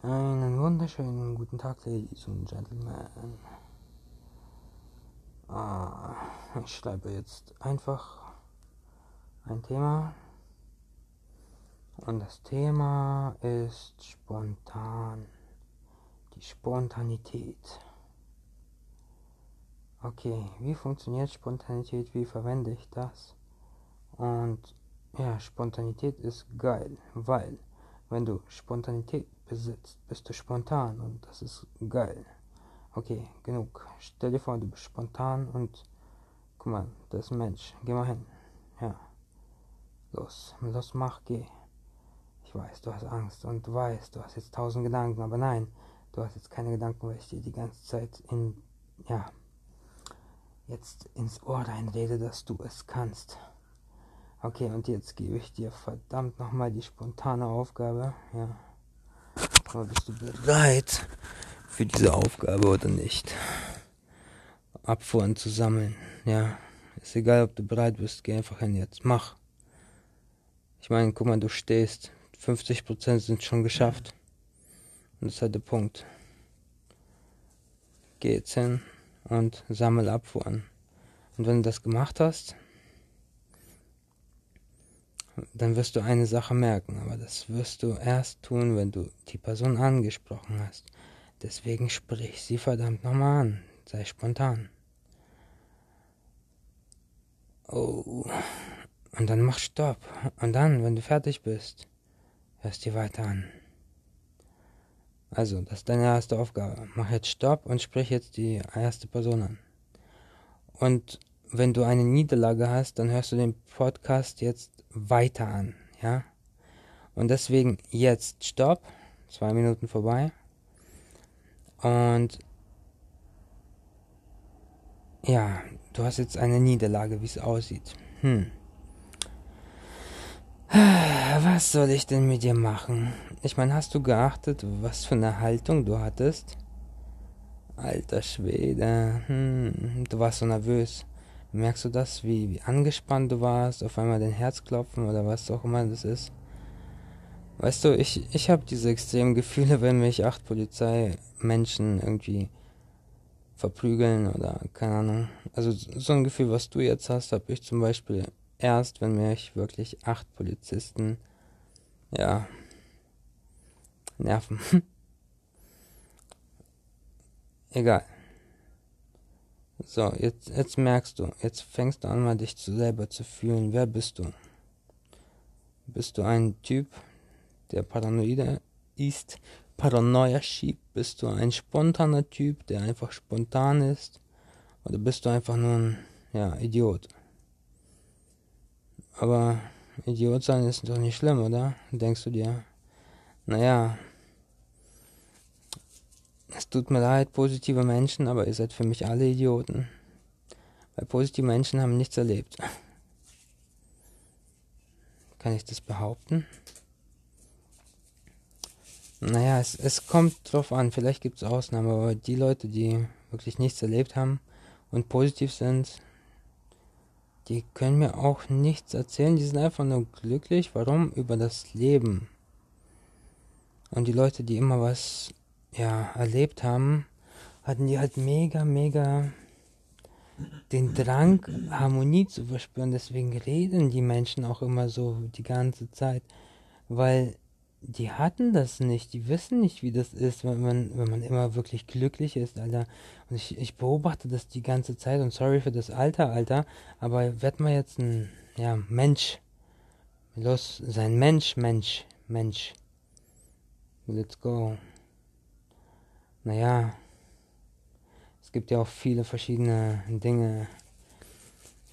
Einen wunderschönen guten Tag, Ladies und Gentlemen. Ah, ich schreibe jetzt einfach ein Thema. Und das Thema ist spontan. Die Spontanität. Okay, wie funktioniert Spontanität? Wie verwende ich das? Und ja, Spontanität ist geil, weil wenn du Spontanität besitzt, bist du spontan und das ist geil. Okay, genug. Stell dir vor, du bist spontan und guck mal, das ist ein Mensch. Geh mal hin. Ja. Los, los, mach, geh. Ich weiß, du hast Angst und du weißt, du hast jetzt tausend Gedanken, aber nein, du hast jetzt keine Gedanken, weil ich dir die ganze Zeit in, ja, jetzt ins Ohr reinrede, dass du es kannst. Okay, und jetzt gebe ich dir verdammt nochmal die spontane Aufgabe. Ja. Aber bist du bereit für diese Aufgabe oder nicht? Abfuhren zu sammeln. Ja. Ist egal, ob du bereit bist. Geh einfach hin jetzt. Mach. Ich meine, guck mal, du stehst. 50% sind schon geschafft. Und das ist halt der Punkt. Geh jetzt hin und sammel Abfuhren. Und wenn du das gemacht hast, dann wirst du eine Sache merken, aber das wirst du erst tun, wenn du die Person angesprochen hast. Deswegen sprich sie verdammt nochmal an, sei spontan. Oh, und dann mach Stopp. Und dann, wenn du fertig bist, hörst dir weiter an. Also, das ist deine erste Aufgabe. Mach jetzt Stopp und sprich jetzt die erste Person an. Und wenn du eine Niederlage hast, dann hörst du den Podcast jetzt weiter an, ja. Und deswegen jetzt Stopp, zwei Minuten vorbei. Und ja, du hast jetzt eine Niederlage, wie es aussieht. Hm. Was soll ich denn mit dir machen? Ich meine, hast du geachtet, was für eine Haltung du hattest? Alter Schwede, hm, du warst so nervös. Merkst du das, wie, wie angespannt du warst, auf einmal dein Herz klopfen oder was auch immer das ist? Weißt du, ich, ich habe diese extremen Gefühle, wenn mich acht Polizeimenschen irgendwie verprügeln oder keine Ahnung. Also so ein Gefühl, was du jetzt hast, habe ich zum Beispiel erst, wenn mich wirklich acht Polizisten, ja, nerven. Egal. So, jetzt, jetzt merkst du, jetzt fängst du an, mal dich zu selber zu fühlen. Wer bist du? Bist du ein Typ, der paranoide ist, Paranoia schiebt? Bist du ein spontaner Typ, der einfach spontan ist? Oder bist du einfach nur ein, ja, Idiot? Aber Idiot sein ist doch nicht schlimm, oder? Denkst du dir? Naja, es tut mir leid, positive Menschen, aber ihr seid für mich alle Idioten. Weil positive Menschen haben nichts erlebt. Kann ich das behaupten? Naja, es, es kommt drauf an, vielleicht gibt es Ausnahmen, aber die Leute, die wirklich nichts erlebt haben und positiv sind, die können mir auch nichts erzählen, die sind einfach nur glücklich. Warum? Über das Leben. Und die Leute, die immer was ja, erlebt haben, hatten die halt mega, mega den Drang, Harmonie zu verspüren. Deswegen reden die Menschen auch immer so die ganze Zeit, weil die hatten das nicht. Die wissen nicht, wie das ist, wenn man, wenn man immer wirklich glücklich ist, Alter. Und ich, ich beobachte das die ganze Zeit und sorry für das Alter, Alter, aber werd mal jetzt ein, ja, Mensch. Los, sein Mensch, Mensch, Mensch. Let's go naja, es gibt ja auch viele verschiedene Dinge.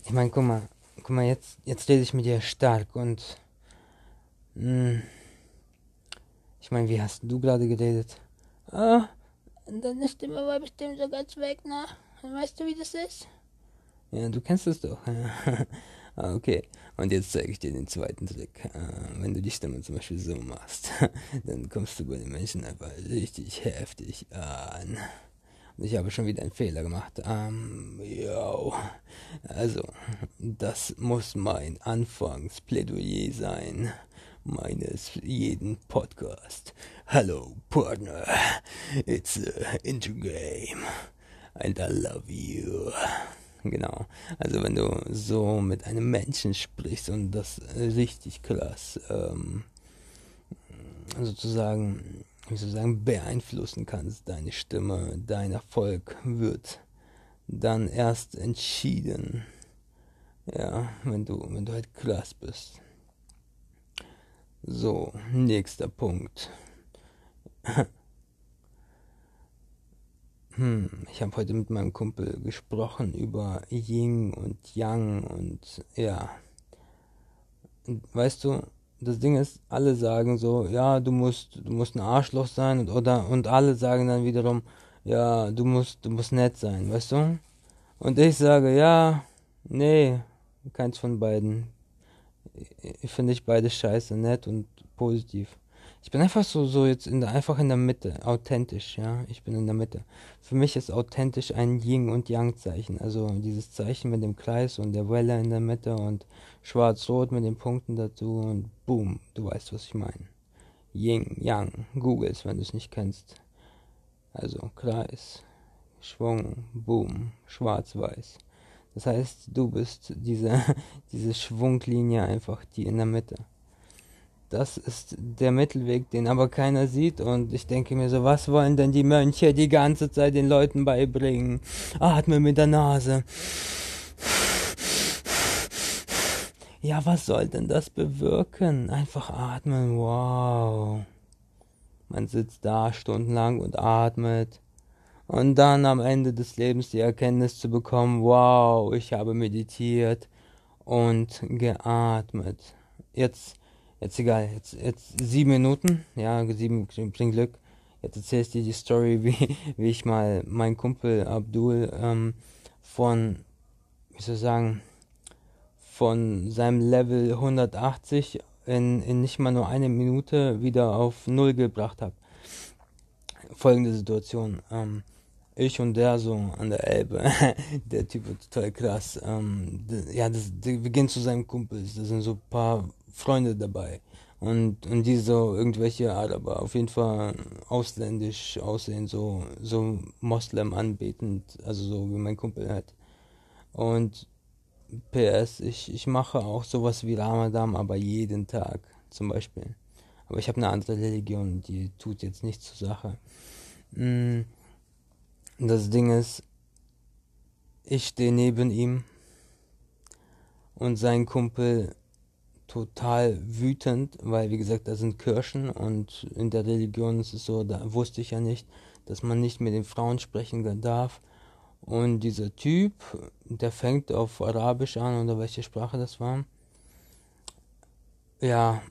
Ich meine, guck mal, guck mal, jetzt, jetzt rede ich mit dir stark und mh, hm, ich meine, wie hast du gerade geredet? Ah, deine Stimme war bestimmt so ganz weg, ne? Weißt du, wie das ist? Ja, du kennst es doch. ah, okay. Und jetzt zeige ich dir den zweiten Trick. Äh, wenn du die Stimme zum Beispiel so machst, dann kommst du bei den Menschen einfach richtig heftig an. Und ich habe schon wieder einen Fehler gemacht. Ähm, yo. Also, das muss mein Anfangsplädoyer sein meines jeden Podcast. Hello, partner. It's a intergame. And I love you. Genau. Also wenn du so mit einem Menschen sprichst und das richtig krass ähm, sozusagen, wie soll ich sagen, beeinflussen kannst, deine Stimme, dein Erfolg wird dann erst entschieden. Ja, wenn du, wenn du halt krass bist. So, nächster Punkt. hm, ich habe heute mit meinem Kumpel gesprochen über Ying und Yang und ja. Weißt du, das Ding ist, alle sagen so, ja, du musst, du musst ein Arschloch sein und oder und alle sagen dann wiederum, ja, du musst, du musst nett sein, weißt du? Und ich sage, ja, nee, keins von beiden. Ich finde ich beide scheiße, nett und positiv. Ich bin einfach so, so jetzt in der, einfach in der Mitte, authentisch, ja. Ich bin in der Mitte. Für mich ist authentisch ein Yin und Yang Zeichen. Also dieses Zeichen mit dem Kreis und der Welle in der Mitte und schwarz-rot mit den Punkten dazu und boom, du weißt, was ich meine. Yin, Yang, Googles, wenn du es nicht kennst. Also Kreis, Schwung, boom, schwarz-weiß. Das heißt, du bist diese, diese Schwunglinie einfach, die in der Mitte. Das ist der Mittelweg, den aber keiner sieht. Und ich denke mir so, was wollen denn die Mönche die ganze Zeit den Leuten beibringen? Atme mit der Nase. Ja, was soll denn das bewirken? Einfach atmen, wow. Man sitzt da stundenlang und atmet. Und dann am Ende des Lebens die Erkenntnis zu bekommen, wow, ich habe meditiert und geatmet. Jetzt Jetzt egal, jetzt, jetzt sieben Minuten, ja, sieben bringt Glück. Jetzt erzähle ich dir die Story, wie, wie ich mal meinen Kumpel Abdul ähm, von, wie soll ich sagen, von seinem Level 180 in, in nicht mal nur eine Minute wieder auf Null gebracht habe. Folgende Situation. Ähm, ich und der so an der Elbe. der Typ wird total krass. Ähm, ja, das, wir gehen zu seinem Kumpel. Das sind so ein paar Freunde dabei. Und, und die so irgendwelche Araber, auf jeden Fall ausländisch aussehen, so, so Moslem anbetend, also so wie mein Kumpel hat. Und PS, ich, ich mache auch sowas wie Ramadan, aber jeden Tag zum Beispiel. Aber ich habe eine andere Religion, die tut jetzt nichts zur Sache. Mm, das Ding ist, ich stehe neben ihm und sein Kumpel total wütend, weil wie gesagt, da sind Kirchen und in der Religion ist es so, da wusste ich ja nicht, dass man nicht mit den Frauen sprechen darf. Und dieser Typ, der fängt auf Arabisch an oder welche Sprache das war, ja,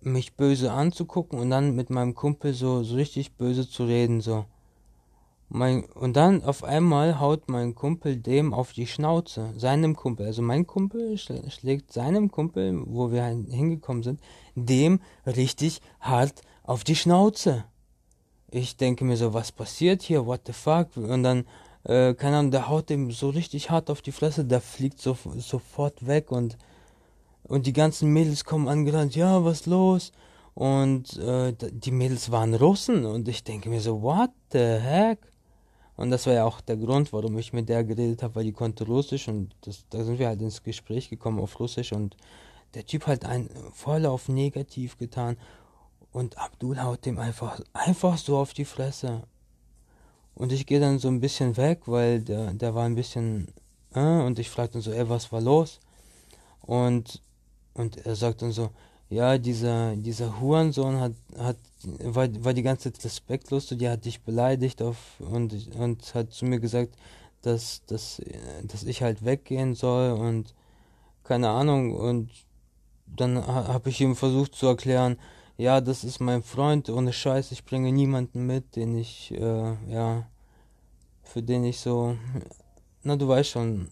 mich böse anzugucken und dann mit meinem Kumpel so, so richtig böse zu reden, so. Mein, und dann auf einmal haut mein Kumpel dem auf die Schnauze, seinem Kumpel. Also mein Kumpel schlägt seinem Kumpel, wo wir hingekommen sind, dem richtig hart auf die Schnauze. Ich denke mir so, was passiert hier? What the fuck? Und dann, äh, keine Ahnung, der haut dem so richtig hart auf die Fresse, der fliegt so, sofort weg und, und die ganzen Mädels kommen angerannt, ja, was los? Und äh, die Mädels waren Russen und ich denke mir so, what the heck? Und das war ja auch der Grund, warum ich mit der geredet habe, weil die konnte Russisch und das, da sind wir halt ins Gespräch gekommen auf Russisch und der Typ hat einen voll auf negativ getan und Abdul haut dem einfach, einfach so auf die Fresse. Und ich gehe dann so ein bisschen weg, weil der, der war ein bisschen, äh, und ich fragte dann so, ey, was war los? Und, und er sagt dann so, ja, dieser, dieser Hurensohn hat, hat, war, war die ganze Zeit respektlos zu dir, hat dich beleidigt auf, und, und hat zu mir gesagt, dass, dass, dass ich halt weggehen soll und keine Ahnung. Und dann habe ich ihm versucht zu erklären, ja, das ist mein Freund, ohne Scheiß, ich bringe niemanden mit, den ich, äh, ja, für den ich so, na, du weißt schon,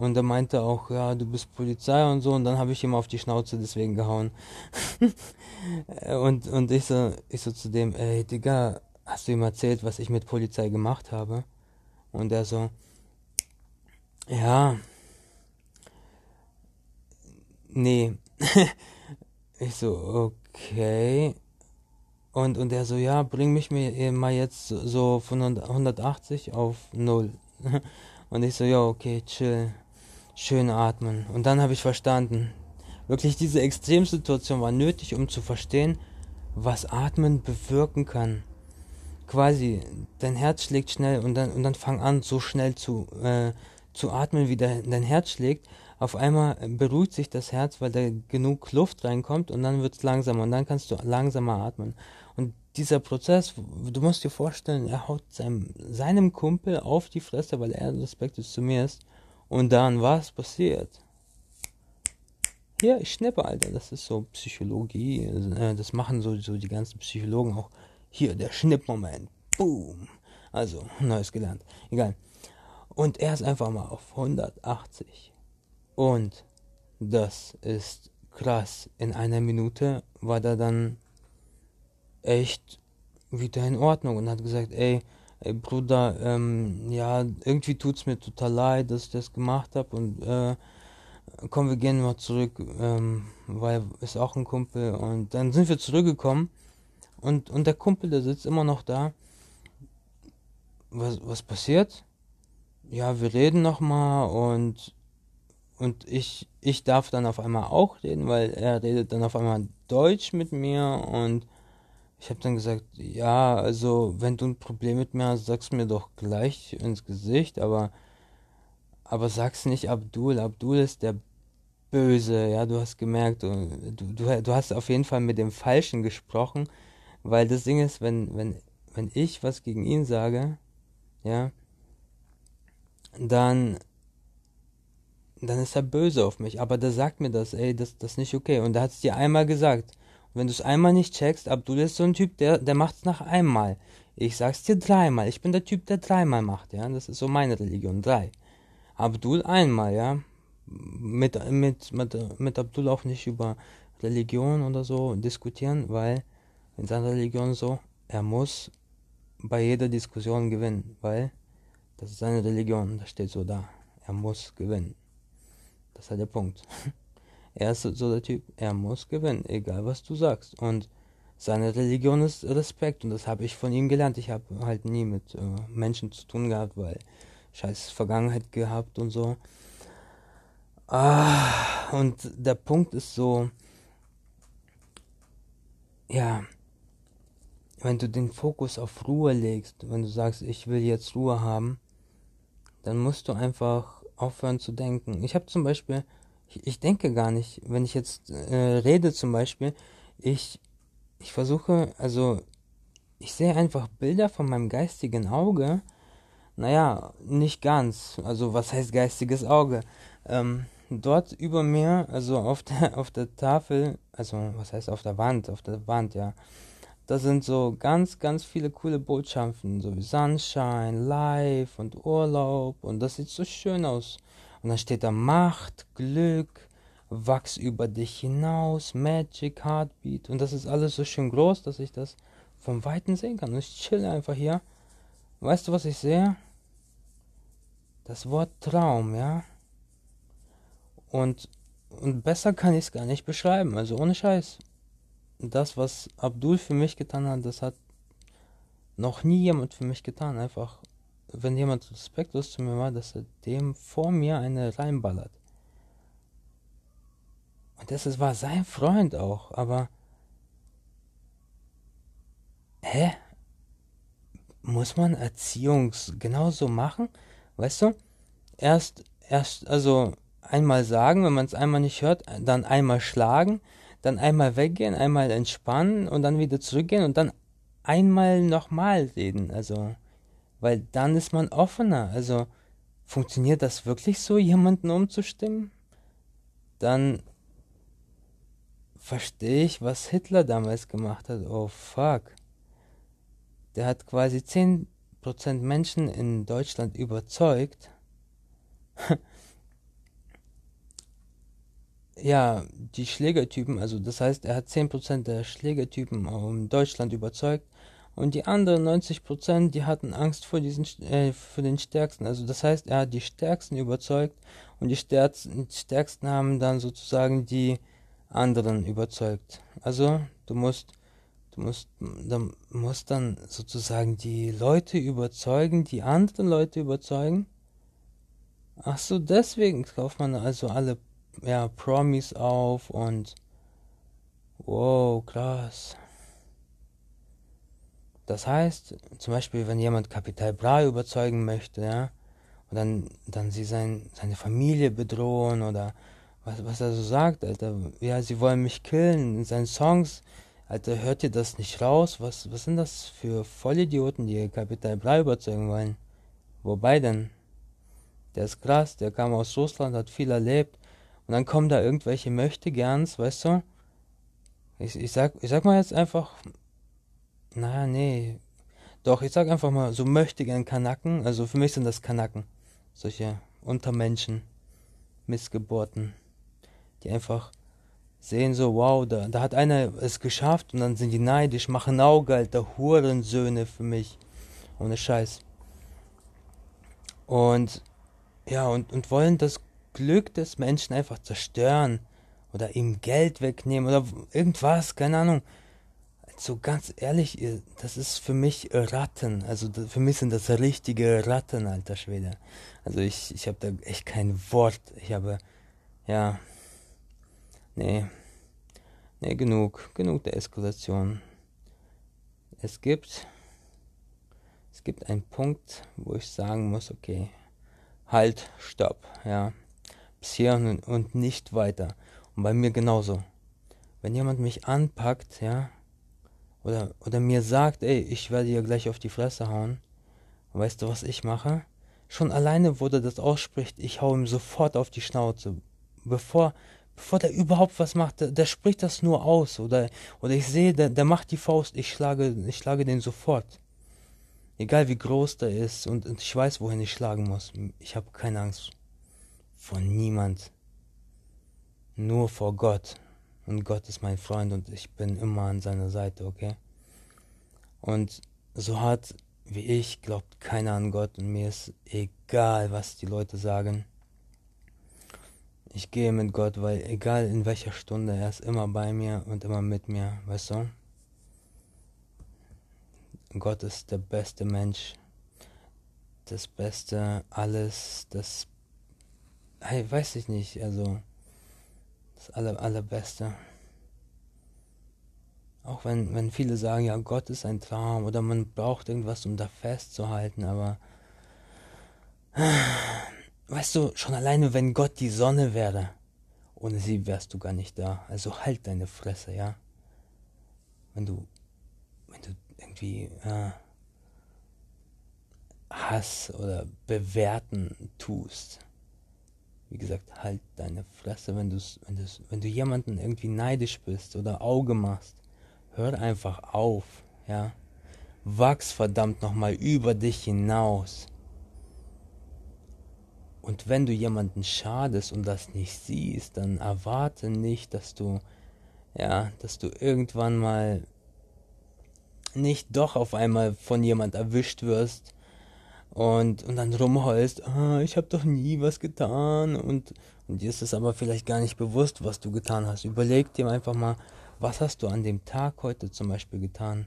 und er meinte auch, ja, du bist Polizei und so. Und dann habe ich ihm auf die Schnauze deswegen gehauen. und, und ich so, ich so zu dem, ey, Digga, hast du ihm erzählt, was ich mit Polizei gemacht habe? Und er so, ja, nee. ich so, okay. Und, und er so, ja, bring mich mir mal jetzt so von 180 auf 0. Und ich so, ja, okay, chill. Schön atmen. Und dann habe ich verstanden, wirklich diese Extremsituation war nötig, um zu verstehen, was Atmen bewirken kann. Quasi, dein Herz schlägt schnell und dann, und dann fang an, so schnell zu, äh, zu atmen, wie dein, dein Herz schlägt. Auf einmal beruhigt sich das Herz, weil da genug Luft reinkommt und dann wird es langsamer und dann kannst du langsamer atmen. Und dieser Prozess, du musst dir vorstellen, er haut seinem, seinem Kumpel auf die Fresse, weil er respektiert zu mir ist. Und dann, was passiert? Hier, ich schnippe, Alter. Das ist so Psychologie. Äh, das machen so, so die ganzen Psychologen auch. Hier, der Schnippmoment. Boom. Also, Neues gelernt. Egal. Und er ist einfach mal auf 180. Und das ist krass. In einer Minute war da dann echt wieder in Ordnung und hat gesagt, ey, ey Bruder, ähm, ja, irgendwie tut's mir total leid, dass ich das gemacht habe und äh, komm, wir gehen mal zurück, ähm, weil ist auch ein Kumpel und dann sind wir zurückgekommen und, und der Kumpel, der sitzt immer noch da. Was, was passiert? Ja, wir reden nochmal und und ich, ich darf dann auf einmal auch reden, weil er redet dann auf einmal Deutsch mit mir und ich habe dann gesagt, ja, also wenn du ein Problem mit mir hast, sag's mir doch gleich ins Gesicht, aber aber sag's nicht Abdul. Abdul ist der Böse, ja, du hast gemerkt, du, du, du hast auf jeden Fall mit dem Falschen gesprochen, weil das Ding ist, wenn, wenn, wenn ich was gegen ihn sage, ja, dann, dann ist er böse auf mich, aber der sagt mir das, ey, das, das ist nicht okay. Und er hat es dir einmal gesagt. Wenn du es einmal nicht checkst, Abdul ist so ein Typ, der, der macht es nach einmal. Ich sag's dir dreimal. Ich bin der Typ, der dreimal macht, ja. Das ist so meine Religion, drei. Abdul einmal, ja. Mit, mit, mit, mit Abdul auch nicht über Religion oder so diskutieren, weil in seiner Religion so, er muss bei jeder Diskussion gewinnen, weil das ist seine Religion, das steht so da. Er muss gewinnen. Das ist halt der Punkt. Er ist so der Typ, er muss gewinnen, egal was du sagst. Und seine Religion ist Respekt und das habe ich von ihm gelernt. Ich habe halt nie mit äh, Menschen zu tun gehabt, weil scheiß Vergangenheit gehabt und so. Ah, und der Punkt ist so, ja, wenn du den Fokus auf Ruhe legst, wenn du sagst, ich will jetzt Ruhe haben, dann musst du einfach aufhören zu denken. Ich habe zum Beispiel, ich, ich, denke gar nicht, wenn ich jetzt äh, rede zum Beispiel, ich, ich versuche, also ich sehe einfach Bilder von meinem geistigen Auge. Naja, nicht ganz. Also was heißt geistiges Auge? Ähm, dort über mir, also auf der, auf der Tafel, also was heißt auf der Wand, auf der Wand, ja da sind so ganz, ganz viele coole Botschaften, so wie Sunshine, Life und Urlaub und das sieht so schön aus. Und dann steht da Macht, Glück, Wachs über dich hinaus, Magic, Heartbeat und das ist alles so schön groß, dass ich das vom Weiten sehen kann. Und ich chill einfach hier. Weißt du, was ich sehe? Das Wort Traum, ja? Und, und besser kann ich es gar nicht beschreiben, also ohne Scheiß das, was Abdul für mich getan hat, das hat noch nie jemand für mich getan. Einfach, wenn jemand respektlos zu mir war, dass er dem vor mir eine reinballert. Und das war sein Freund auch, aber. Hä? Muss man Erziehungs genauso machen? Weißt du? Erst, erst, also einmal sagen, wenn man es einmal nicht hört, dann einmal schlagen, dann einmal weggehen, einmal entspannen und dann wieder zurückgehen und dann einmal nochmal reden. Also, weil dann ist man offener. Also, funktioniert das wirklich so, jemanden umzustimmen? Dann verstehe ich, was Hitler damals gemacht hat. Oh fuck. Der hat quasi 10% Menschen in Deutschland überzeugt, ja, die Schlägertypen, also das heißt, er hat 10% der Schlägertypen in Deutschland überzeugt und die anderen 90%, die hatten Angst vor diesen äh, für den Stärksten. Also das heißt, er hat die Stärksten überzeugt und die Stärksten, die Stärksten haben dann sozusagen die anderen überzeugt. Also du musst Du musst, dann, musst dann sozusagen die Leute überzeugen, die anderen Leute überzeugen. Ach so, deswegen kauft man also alle ja, Promis auf und wow, krass. Das heißt, zum Beispiel, wenn jemand Kapital Bra überzeugen möchte, ja, und dann, dann sie sein, seine Familie bedrohen oder was, was er so sagt, Alter, ja, sie wollen mich killen in seinen Songs, Alter, hört ihr das nicht raus? Was, was sind das für Vollidioten, die Kapital Bra überzeugen wollen? Wobei denn? Der ist krass, der kam aus Russland, hat viel erlebt, und dann kommen da irgendwelche Möchtegerns, weißt du? Ich, ich, sag, ich sag mal jetzt einfach, naja, nee. Doch, ich sag einfach mal, so möchte gern Kanaken. Also für mich sind das Kanaken. Solche Untermenschen. Missgeburten. Die einfach sehen so, wow, da, da hat einer es geschafft und dann sind die neidisch, machen Auge, alter Hurensöhne für mich. Ohne Scheiß. Und ja, und, und wollen das Glück des Menschen einfach zerstören oder ihm Geld wegnehmen oder irgendwas, keine Ahnung so ganz ehrlich, das ist für mich Ratten. Also für mich sind das richtige Ratten, alter Schwede. Also ich, ich habe da echt kein Wort. Ich habe, ja, nee, nee, genug, genug der Eskalation. Es gibt, es gibt einen Punkt, wo ich sagen muss, okay, halt, stopp, ja, bis hier und, und nicht weiter. Und bei mir genauso. Wenn jemand mich anpackt, ja, oder, oder mir sagt, ey, ich werde dir gleich auf die Fresse hauen, weißt du, was ich mache? Schon alleine, wo der das ausspricht, ich hau ihm sofort auf die Schnauze. Bevor, bevor der überhaupt was macht, der, der spricht das nur aus. Oder, oder ich sehe, der, der macht die Faust, ich schlage, ich schlage den sofort. Egal wie groß der ist und, und ich weiß, wohin ich schlagen muss. Ich habe keine Angst vor niemand. Nur vor Gott. Und Gott ist mein Freund und ich bin immer an seiner Seite, okay? Und so hart wie ich glaubt keiner an Gott und mir ist egal, was die Leute sagen. Ich gehe mit Gott, weil egal in welcher Stunde, er ist immer bei mir und immer mit mir, weißt du? Gott ist der beste Mensch, das Beste, alles, das, hey, weiß ich nicht, also das aller, allerbeste. Auch wenn, wenn viele sagen, ja, Gott ist ein Traum oder man braucht irgendwas, um da festzuhalten, aber weißt du, schon alleine, wenn Gott die Sonne wäre, ohne sie wärst du gar nicht da. Also halt deine Fresse, ja. Wenn du, wenn du irgendwie äh, Hass oder bewerten tust wie gesagt, halt deine Fresse, wenn, du's, wenn, du's, wenn du jemanden irgendwie neidisch bist oder Auge machst. Hör einfach auf, ja. Wachs verdammt nochmal über dich hinaus. Und wenn du jemanden schadest und das nicht siehst, dann erwarte nicht, dass du, ja, dass du irgendwann mal nicht doch auf einmal von jemand erwischt wirst, und, und dann rumheulst, ah, ich habe doch nie was getan und, und dir ist es aber vielleicht gar nicht bewusst, was du getan hast. Überleg dir einfach mal, was hast du an dem Tag heute zum Beispiel getan?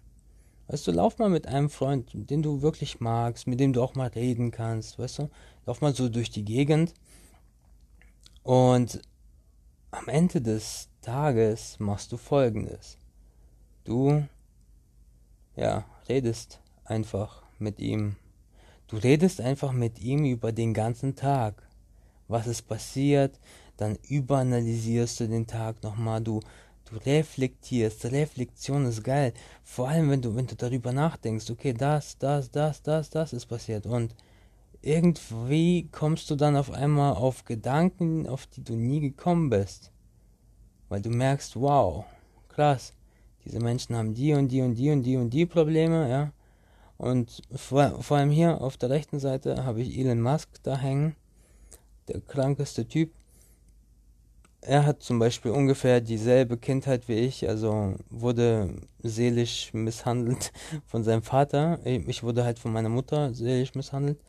Weißt du, lauf mal mit einem Freund, den du wirklich magst, mit dem du auch mal reden kannst, weißt du? Lauf mal so durch die Gegend und am Ende des Tages machst du folgendes. Du, ja, redest einfach mit ihm Du redest einfach mit ihm über den ganzen Tag. Was ist passiert? Dann überanalysierst du den Tag nochmal. Du, du reflektierst. Reflexion ist geil. Vor allem, wenn du, wenn du darüber nachdenkst, okay, das, das, das, das, das ist passiert. Und irgendwie kommst du dann auf einmal auf Gedanken, auf die du nie gekommen bist. Weil du merkst, wow, krass, diese Menschen haben die und die und die und die und die Probleme, ja. Und vor, vor allem hier auf der rechten Seite habe ich Elon Musk da hängen. Der krankeste Typ. Er hat zum Beispiel ungefähr dieselbe Kindheit wie ich, also wurde seelisch misshandelt von seinem Vater. Ich wurde halt von meiner Mutter seelisch misshandelt.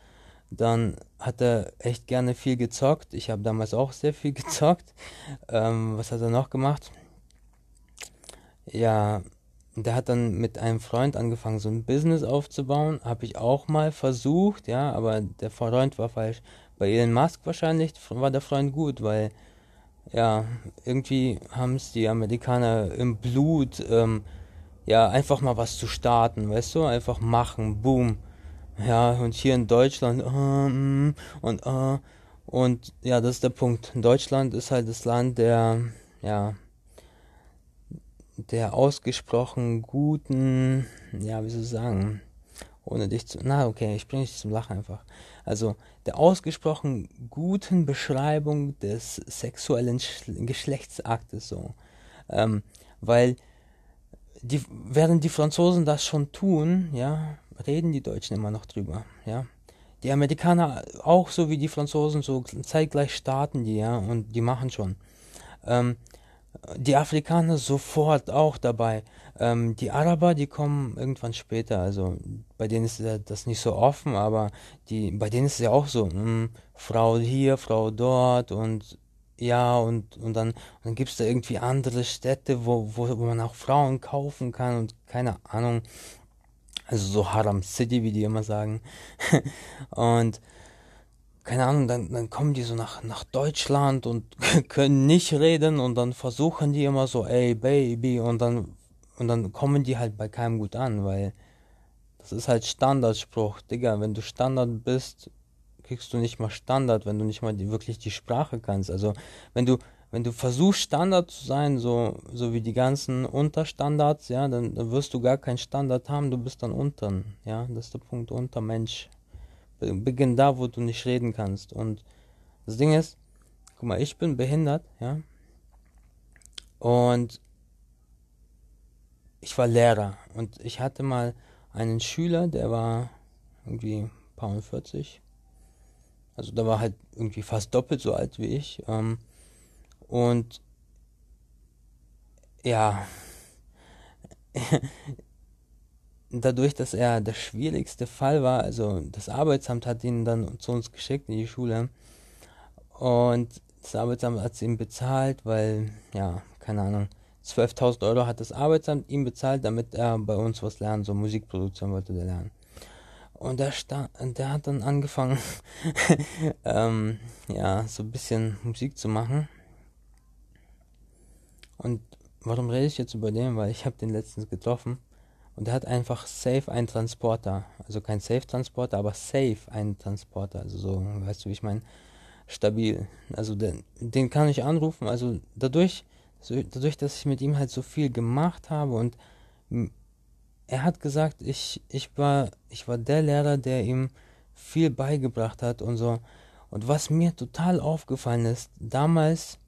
Dann hat er echt gerne viel gezockt. Ich habe damals auch sehr viel gezockt. Ähm, was hat er noch gemacht? Ja, der hat dann mit einem Freund angefangen, so ein Business aufzubauen. Habe ich auch mal versucht, ja, aber der Freund war falsch. Bei Elon Musk wahrscheinlich war der Freund gut, weil ja, irgendwie haben es die Amerikaner im Blut, ähm, ja, einfach mal was zu starten, weißt du? Einfach machen, boom. Ja, und hier in Deutschland, ähm, und, äh, und ja, das ist der Punkt. Deutschland ist halt das Land der, ja, der ausgesprochen guten, ja, wie soll ich sagen, ohne dich zu, na okay, ich bringe dich zum Lachen einfach. Also der ausgesprochen guten Beschreibung des sexuellen Geschlechtsaktes so, ähm, weil die, während die Franzosen das schon tun, ja, reden die Deutschen immer noch drüber, ja. Die Amerikaner auch so wie die Franzosen so zeitgleich starten die, ja, und die machen schon. Ähm, die Afrikaner sofort auch dabei. Ähm, die Araber, die kommen irgendwann später. Also bei denen ist das nicht so offen, aber die, bei denen ist es ja auch so, mh, hm, Frau hier, Frau dort und ja, und, und dann, dann gibt es da irgendwie andere Städte, wo, wo, wo man auch Frauen kaufen kann und keine Ahnung. Also so Haram City, wie die immer sagen. und keine Ahnung, dann, dann kommen die so nach, nach Deutschland und können nicht reden und dann versuchen die immer so, ey Baby, und dann, und dann kommen die halt bei keinem gut an, weil das ist halt Standardspruch. Digga, wenn du Standard bist, kriegst du nicht mal Standard, wenn du nicht mal die, wirklich die Sprache kannst. Also wenn du, wenn du versuchst Standard zu sein, so, so wie die ganzen Unterstandards, ja, dann, dann wirst du gar keinen Standard haben, du bist dann unten, ja, das ist der Punkt, Untermensch. Beginn da, wo du nicht reden kannst. Und das Ding ist, guck mal, ich bin behindert, ja. Und ich war Lehrer und ich hatte mal einen Schüler, der war irgendwie paar 40. Also der war halt irgendwie fast doppelt so alt wie ich. Ähm, und ja, dadurch, dass er der schwierigste Fall war, also das Arbeitsamt hat ihn dann zu uns geschickt in die Schule und das Arbeitsamt hat es ihm bezahlt, weil, ja, keine Ahnung, 12.000 Euro hat das Arbeitsamt ihm bezahlt, damit er bei uns was lernen, so Musikproduktion wollte der lernen. Und der, stand, der hat dann angefangen, ähm, ja, so ein bisschen Musik zu machen. Und warum rede ich jetzt über den? Weil ich habe den letztens getroffen und er hat einfach safe einen Transporter. Also kein Safe-Transporter, aber safe einen Transporter. Also so, weißt du, wie ich meine? Stabil. Also den, den kann ich anrufen. Also dadurch, so, dadurch, dass ich mit ihm halt so viel gemacht habe und er hat gesagt, ich, ich war, ich war der Lehrer, der ihm viel beigebracht hat und so. Und was mir total aufgefallen ist, damals,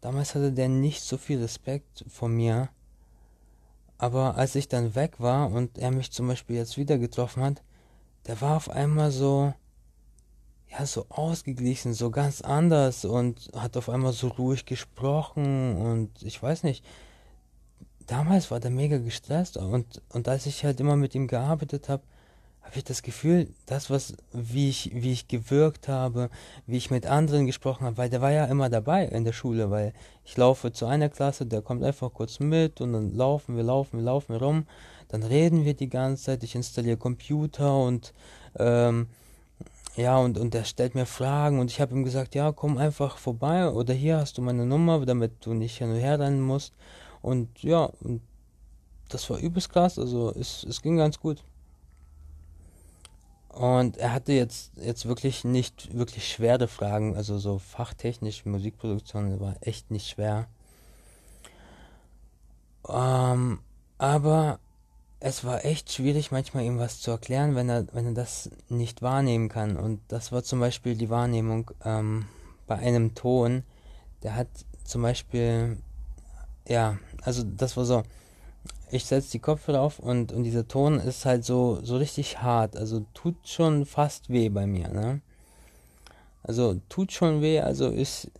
damals hatte der nicht so viel Respekt vor mir aber als ich dann weg war und er mich zum Beispiel jetzt wieder getroffen hat, der war auf einmal so, ja, so ausgeglichen, so ganz anders und hat auf einmal so ruhig gesprochen und ich weiß nicht, damals war der mega gestresst und, und als ich halt immer mit ihm gearbeitet habe, habe ich das Gefühl, das, was, wie ich, wie ich gewirkt habe, wie ich mit anderen gesprochen habe, weil der war ja immer dabei in der Schule, weil ich laufe zu einer Klasse, der kommt einfach kurz mit und dann laufen wir, laufen wir, laufen wir rum, dann reden wir die ganze Zeit, ich installiere Computer und, ähm, ja, und, und der stellt mir Fragen und ich habe ihm gesagt, ja, komm einfach vorbei oder hier hast du meine Nummer, damit du nicht hin und her rennen musst. Und ja, und das war übelst krass, also es, es ging ganz gut. Und er hatte jetzt, jetzt wirklich nicht wirklich schwere Fragen, also so fachtechnisch, Musikproduktion war echt nicht schwer. Ähm, aber es war echt schwierig, manchmal ihm was zu erklären, wenn er, wenn er das nicht wahrnehmen kann. Und das war zum Beispiel die Wahrnehmung ähm, bei einem Ton. Der hat zum Beispiel, ja, also das war so ich setze die Kopfhörer auf und, und dieser Ton ist halt so, so richtig hart. Also tut schon fast weh bei mir, ne? Also tut schon weh, also ist.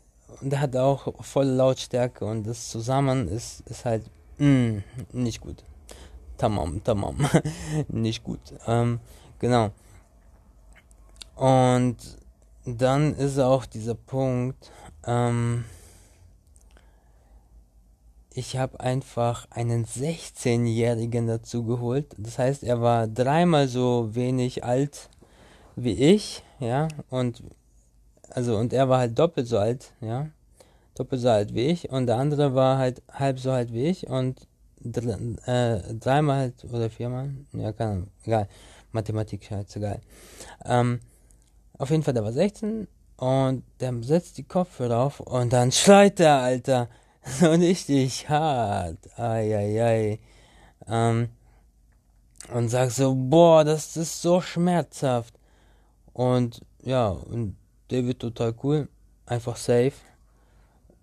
Und der hat auch volle Lautstärke und das zusammen ist, ist halt mm, nicht gut. Tamam, tamam. nicht gut. Ähm, genau. Und dann ist auch dieser Punkt, ähm, ich habe einfach einen 16-Jährigen dazu geholt. Das heißt, er war dreimal so wenig alt wie ich, ja, und also und er war halt doppelt so alt, ja, doppelt so alt wie ich und der andere war halt halb so alt wie ich und äh, dreimal halt oder viermal, ja, keine Ahnung, egal, Mathematik scheißegal. Ähm, auf jeden Fall, der war 16 und der setzt die Kopfhörer auf und dann schreit der, Alter. So richtig hart. Eieiei. Ähm, und sagt so, boah, das ist so schmerzhaft. Und ja, und David total cool. Einfach safe.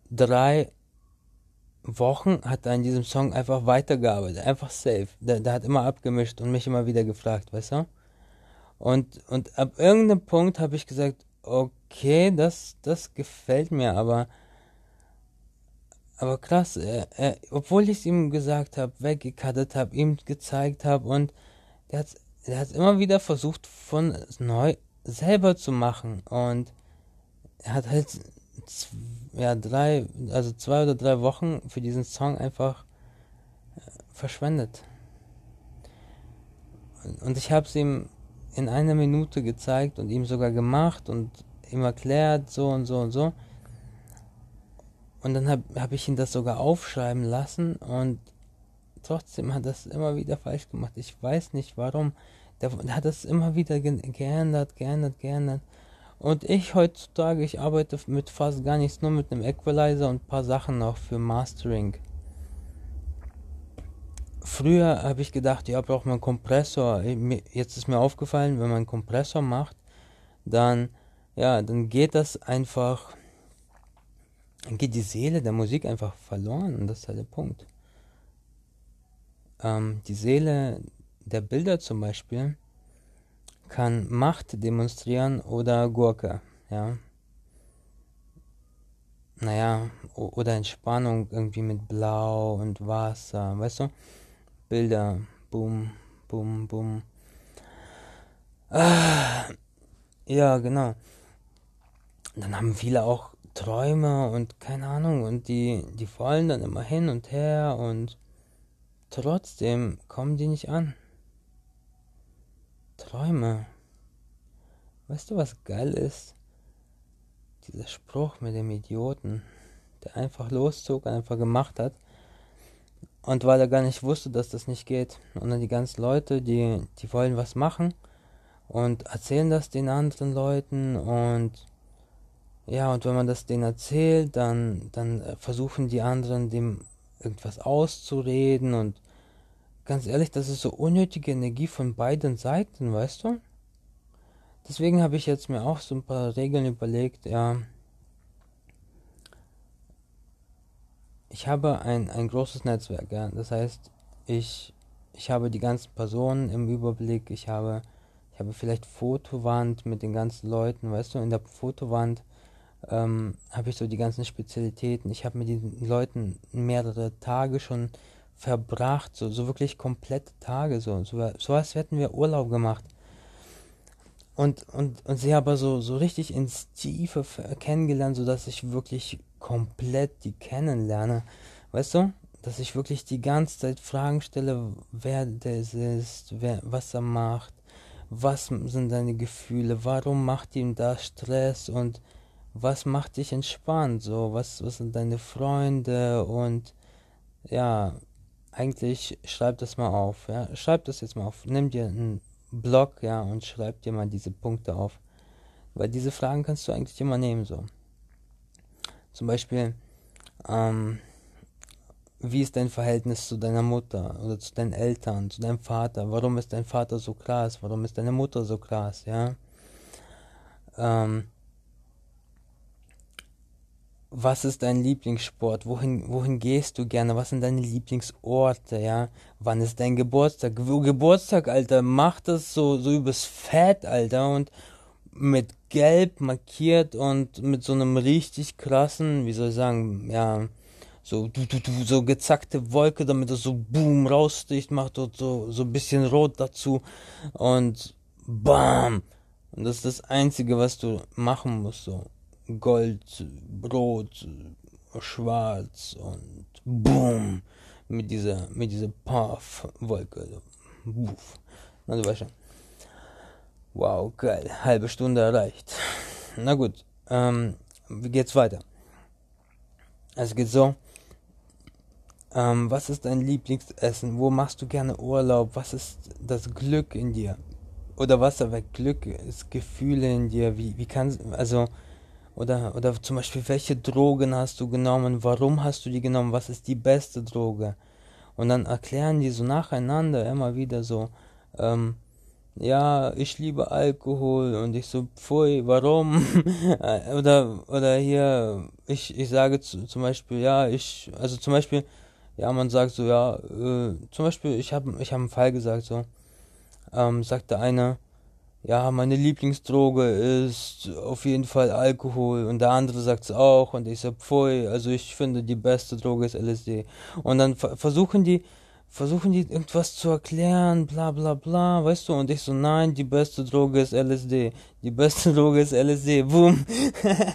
Drei Wochen hat er an diesem Song einfach weitergearbeitet. Einfach safe. Der, der hat immer abgemischt und mich immer wieder gefragt, weißt du? Und, und ab irgendeinem Punkt habe ich gesagt, okay, das, das gefällt mir, aber, aber krass, er, er, obwohl ich es ihm gesagt habe, weggekattet habe, ihm gezeigt habe und der hat der hat immer wieder versucht, von neu selber zu machen und er hat halt ja drei, also zwei oder drei Wochen für diesen Song einfach äh, verschwendet. Und ich habe es ihm in einer Minute gezeigt und ihm sogar gemacht und ihm erklärt, so und so und so. Und dann habe hab ich ihn das sogar aufschreiben lassen und trotzdem hat das immer wieder falsch gemacht. Ich weiß nicht warum. Der, der hat das immer wieder ge geändert, geändert, geändert. Und ich heutzutage, ich arbeite mit fast gar nichts, nur mit einem Equalizer und ein paar Sachen noch für Mastering. Früher habe ich gedacht, ja, braucht man einen Kompressor. Jetzt ist mir aufgefallen, wenn man einen Kompressor macht, dann, ja, dann geht das einfach, geht die Seele der Musik einfach verloren und das ist halt der Punkt. Ähm, die Seele der Bilder zum Beispiel kann Macht demonstrieren oder Gurke, ja. Naja, oder Entspannung irgendwie mit Blau und Wasser, weißt du? Bilder. Boom, boom, boom. Ah, ja, genau. Dann haben viele auch Träume und keine Ahnung und die, die fallen dann immer hin und her und trotzdem kommen die nicht an. Träume. Weißt du, was geil ist? Dieser Spruch mit dem Idioten, der einfach loszog, einfach gemacht hat. Und weil er gar nicht wusste, dass das nicht geht. Und dann die ganzen Leute, die, die wollen was machen und erzählen das den anderen Leuten und ja, und wenn man das denen erzählt, dann, dann versuchen die anderen dem irgendwas auszureden und ganz ehrlich, das ist so unnötige Energie von beiden Seiten, weißt du? Deswegen habe ich jetzt mir auch so ein paar Regeln überlegt, ja, ich habe ein, ein großes Netzwerk, ja. Das heißt, ich, ich habe die ganzen Personen im Überblick, ich habe, ich habe vielleicht Fotowand mit den ganzen Leuten, weißt du, in der Fotowand ähm, habe ich so die ganzen Spezialitäten. Ich habe mit diesen Leuten mehrere Tage schon verbracht, so, so wirklich komplette Tage, so, so, so als hätten wir Urlaub gemacht. Und, und, und sie aber so, so richtig ins Tiefe kennengelernt, sodass ich wirklich komplett die kennenlerne. Weißt du? Dass ich wirklich die ganze Zeit Fragen stelle, wer das ist, wer, was er macht, was sind deine Gefühle, warum macht ihm das Stress und was macht dich entspannt, so, was, was sind deine Freunde und ja, eigentlich schreib das mal auf, ja, schreib das jetzt mal auf, nimm dir einen Blog, ja, und schreib dir mal diese Punkte auf, weil diese Fragen kannst du eigentlich immer nehmen, so. Zum Beispiel, ähm, wie ist dein Verhältnis zu deiner Mutter oder zu deinen Eltern, zu deinem Vater? Warum ist dein Vater so krass? Warum ist deine Mutter so krass? Ja. Ähm, was ist dein Lieblingssport? Wohin, wohin gehst du gerne? Was sind deine Lieblingsorte? Ja. Wann ist dein Geburtstag? Geburtstag, Alter, mach das so, so übers Fett, Alter, und mit gelb markiert und mit so einem richtig krassen, wie soll ich sagen, ja, so, du, du, du, so gezackte Wolke, damit es so boom raussticht, macht und so, so ein bisschen rot dazu und bam. Und das ist das Einzige, was du machen musst, so. Gold, Brot schwarz und boom, mit dieser, mit dieser Puff-Wolke. Buff. Na, du weißt schon. Wow, geil. Halbe Stunde erreicht. Na gut, ähm, wie geht's weiter? Es geht so. Ähm, was ist dein Lieblingsessen? Wo machst du gerne Urlaub? Was ist das Glück in dir? Oder was erweckt Glück? Ist Gefühle in dir? Wie, wie kannst, also, oder, oder zum Beispiel, welche Drogen hast du genommen? Warum hast du die genommen? Was ist die beste Droge? Und dann erklären die so nacheinander immer wieder so, ähm, ja, ich liebe Alkohol und ich so, pfui, warum? oder, oder hier, ich, ich sage zu, zum Beispiel, ja, ich, also zum Beispiel, ja, man sagt so, ja, äh, zum Beispiel, ich habe ich hab einen Fall gesagt, so, ähm, sagt der eine, ja, meine Lieblingsdroge ist auf jeden Fall Alkohol und der andere sagt es auch und ich sag, pfui, also ich finde die beste Droge ist LSD. Und dann versuchen die, versuchen die irgendwas zu erklären, bla bla bla, weißt du, und ich so, nein, die beste Droge ist LSD, die beste Droge ist LSD, boom,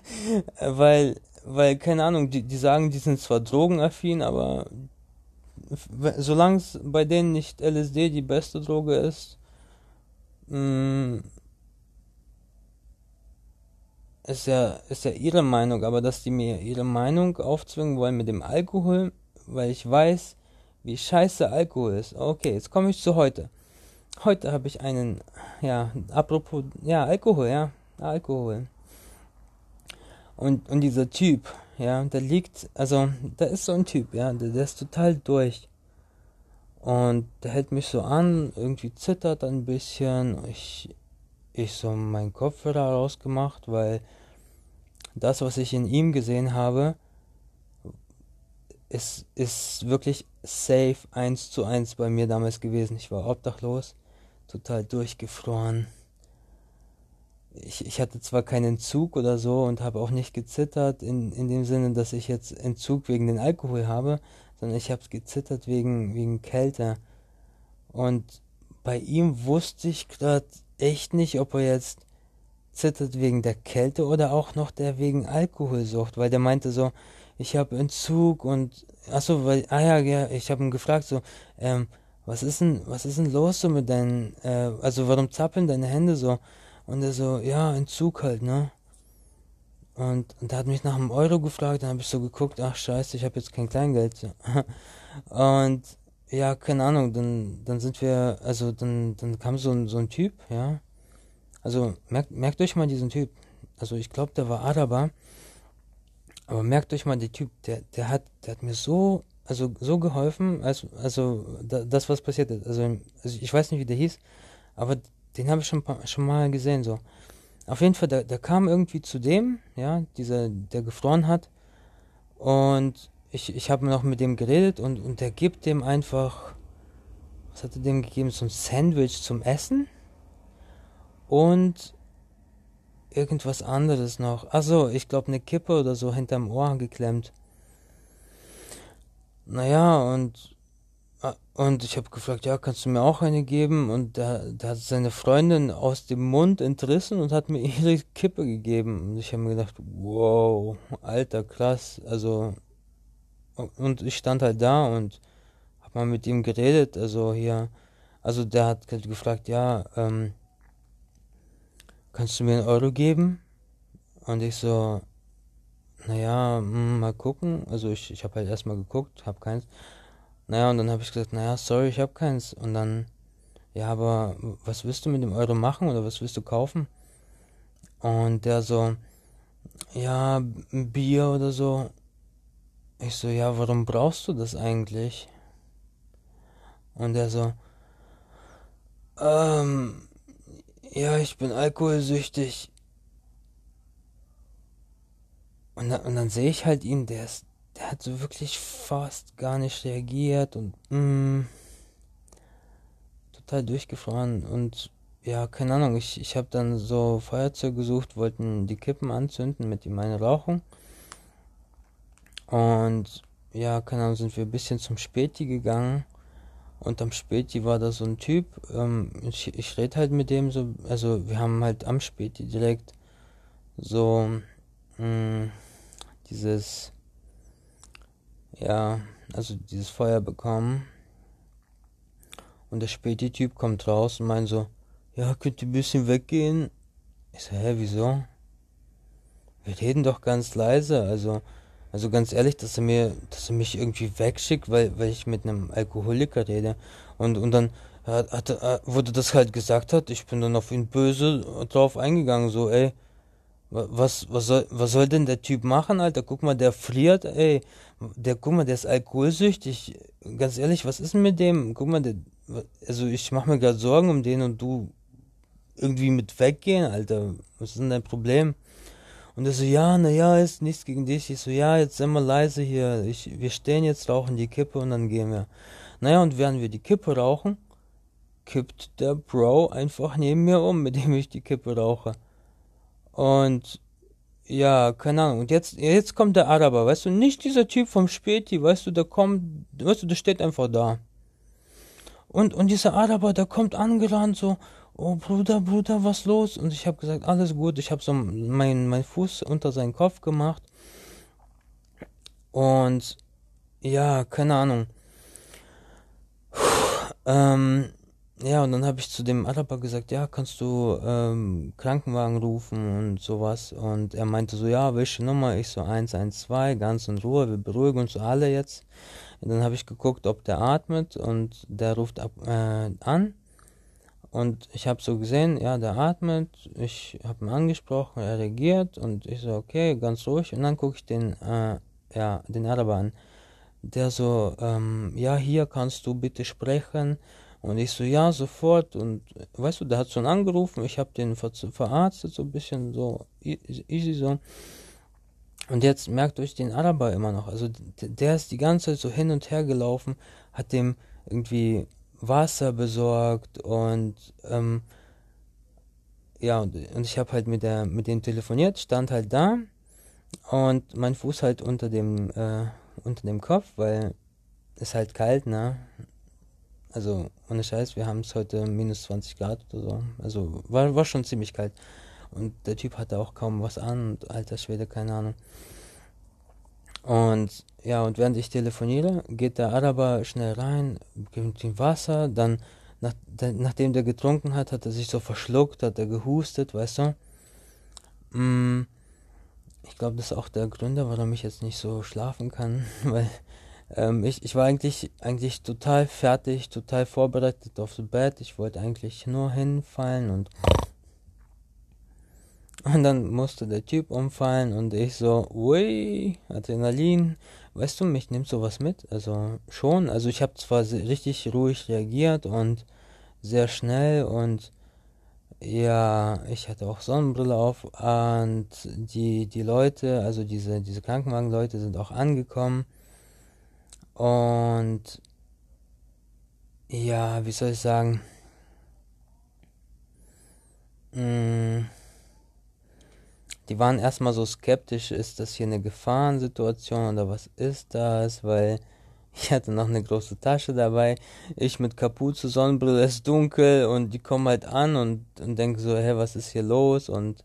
weil, weil, keine Ahnung, die, die sagen, die sind zwar drogenaffin, aber solange es bei denen nicht LSD die beste Droge ist, mh, mm, ist ja, ist ja ihre Meinung, aber dass die mir ihre Meinung aufzwingen wollen mit dem Alkohol, weil ich weiß, wie scheiße Alkohol ist. Okay, jetzt komme ich zu heute. Heute habe ich einen, ja, apropos, ja, Alkohol, ja, Alkohol. Und, und dieser Typ, ja, der liegt, also, da ist so ein Typ, ja, der, der ist total durch. Und der hält mich so an, irgendwie zittert ein bisschen. Ich, ich so meinen Kopfhörer rausgemacht, weil das, was ich in ihm gesehen habe, ist, ist wirklich safe eins zu eins bei mir damals gewesen. Ich war obdachlos, total durchgefroren. Ich, ich hatte zwar keinen Entzug oder so und habe auch nicht gezittert in, in dem Sinne, dass ich jetzt Entzug wegen den Alkohol habe, sondern ich habe gezittert wegen, wegen Kälte. Und bei ihm wusste ich gerade echt nicht, ob er jetzt zittert wegen der Kälte oder auch noch der wegen Alkoholsucht, weil der meinte so, ich habe Entzug und achso, weil ah ja, ja ich habe ihn gefragt so, ähm, was ist denn was ist denn los so mit deinen äh, also warum zappeln deine Hände so und er so ja Entzug halt ne und, und er hat mich nach einem Euro gefragt, dann habe ich so geguckt, ach scheiße, ich habe jetzt kein Kleingeld. und ja, keine Ahnung, dann, dann sind wir, also dann, dann kam so ein, so ein Typ, ja. Also merkt, merkt euch mal diesen Typ. Also ich glaube, der war Araber. Aber merkt euch mal, der Typ, der, der hat, der hat mir so, also so geholfen, als, also da, das, was passiert ist. Also, also ich weiß nicht, wie der hieß, aber den habe ich schon, schon mal gesehen, so. Auf jeden Fall, der, der kam irgendwie zu dem, ja, dieser, der gefroren hat. Und ich, ich habe noch mit dem geredet und, und der gibt dem einfach, was hat er dem gegeben? So ein Sandwich zum Essen und irgendwas anderes noch. Achso, ich glaube eine Kippe oder so hinterm Ohr geklemmt. Naja, und und ich habe gefragt, ja, kannst du mir auch eine geben? Und da, da hat seine Freundin aus dem Mund entrissen und hat mir ihre Kippe gegeben. Und ich habe mir gedacht, wow, alter, krass. Also, und ich stand halt da und habe mal mit ihm geredet. Also hier, also der hat gefragt, ja, ähm, kannst du mir einen Euro geben? Und ich so, naja, hm, mal gucken. Also ich, ich habe halt erstmal geguckt, habe keins. Naja, und dann habe ich gesagt, naja, sorry, ich habe keins. Und dann, ja, aber was willst du mit dem Euro machen oder was willst du kaufen? Und der so, ja, Bier oder so. Ich so, ja, warum brauchst du das eigentlich? Und er so, ähm, ja, ich bin alkoholsüchtig. Und, und dann sehe ich halt ihn, der ist der hat so wirklich fast gar nicht reagiert und mh, mm, total durchgefroren und ja, keine Ahnung, ich, ich habe dann so Feuerzeug gesucht, wollten die Kippen anzünden mit ihm meine Rauchung. Und ja, keine Ahnung, sind wir ein bisschen zum Späti gegangen und am Späti war da so ein Typ, ähm, ich, ich rede halt mit dem so, also wir haben halt am Späti direkt so mh, mm, dieses ja, also dieses Feuer bekommen. Und der Späti-Typ kommt raus und meint so, ja, könnt ihr ein bisschen weggehen? Ich so, hä, wieso? Wir reden doch ganz leise, also, also ganz ehrlich, dass er mir, dass er mich irgendwie wegschickt, weil, weil ich mit einem Alkoholiker rede. Und, und dann hat, hat, wurde das halt gesagt hat, ich bin dann auf ihn böse drauf eingegangen, so, ey, was, was soll, was soll denn der Typ machen, Alter? Guck mal, der friert, ey. Der, guck mal, der ist alkoholsüchtig. Ganz ehrlich, was ist denn mit dem? Guck mal, der, also ich mach mir gerade Sorgen um den und du irgendwie mit weggehen, Alter. Was ist denn dein Problem? Und er so, ja, na ja, ist nichts gegen dich. Ich so, ja, jetzt sei mal leise hier. Ich, wir stehen jetzt, rauchen die Kippe und dann gehen wir. Naja, und während wir die Kippe rauchen, kippt der Bro einfach neben mir um, mit dem ich die Kippe rauche. Und ja, keine Ahnung. Und jetzt, jetzt kommt der Araber, weißt du, nicht dieser Typ vom Späti, weißt du, der kommt, weißt du, der steht einfach da. Und, und dieser Araber, der kommt angerannt, so, oh Bruder, Bruder, was los? Und ich habe gesagt, alles gut. Ich habe so meinen mein Fuß unter seinen Kopf gemacht. Und ja, keine Ahnung. Puh, ähm, ja, und dann habe ich zu dem Araber gesagt, ja, kannst du ähm, Krankenwagen rufen und sowas. Und er meinte so, ja, welche Nummer? Ich so 112, ganz in Ruhe, wir beruhigen uns alle jetzt. Und dann habe ich geguckt, ob der atmet und der ruft ab, äh, an. Und ich habe so gesehen, ja, der atmet. Ich habe ihn angesprochen, er reagiert und ich so, okay, ganz ruhig. Und dann gucke ich den, äh, ja, den Araber an. Der so, ähm, ja, hier kannst du bitte sprechen. Und ich so, ja, sofort. Und weißt du, der hat schon angerufen, ich habe den ver verarztet, so ein bisschen so easy so. Und jetzt merkt euch den Araber immer noch. Also der ist die ganze Zeit so hin und her gelaufen, hat dem irgendwie Wasser besorgt und ähm, ja, und, und ich habe halt mit der mit dem telefoniert, stand halt da und mein Fuß halt unter dem äh, unter dem Kopf, weil es halt kalt, ne? Also, ohne Scheiß, wir haben es heute minus 20 Grad oder so. Also, war, war schon ziemlich kalt. Und der Typ hatte auch kaum was an und alter Schwede, keine Ahnung. Und ja, und während ich telefoniere, geht der Araber schnell rein, gibt ihm Wasser, dann, nach, der, nachdem der getrunken hat, hat er sich so verschluckt, hat er gehustet, weißt du? Mm, ich glaube, das ist auch der Grund, warum ich jetzt nicht so schlafen kann, weil ähm, ich, ich war eigentlich, eigentlich total fertig, total vorbereitet aufs Bett. Ich wollte eigentlich nur hinfallen und, und dann musste der Typ umfallen und ich so, ui, Adrenalin. Weißt du, mich nimmt sowas mit. Also schon. Also ich habe zwar richtig ruhig reagiert und sehr schnell und ja, ich hatte auch Sonnenbrille auf und die, die Leute, also diese, diese Krankenwagenleute sind auch angekommen und ja, wie soll ich sagen? Mm, die waren erstmal so skeptisch, ist das hier eine Gefahrensituation oder was ist das? Weil ich hatte noch eine große Tasche dabei. Ich mit Kapuze, Sonnenbrille, es ist dunkel und die kommen halt an und, und denken so, hä, was ist hier los? Und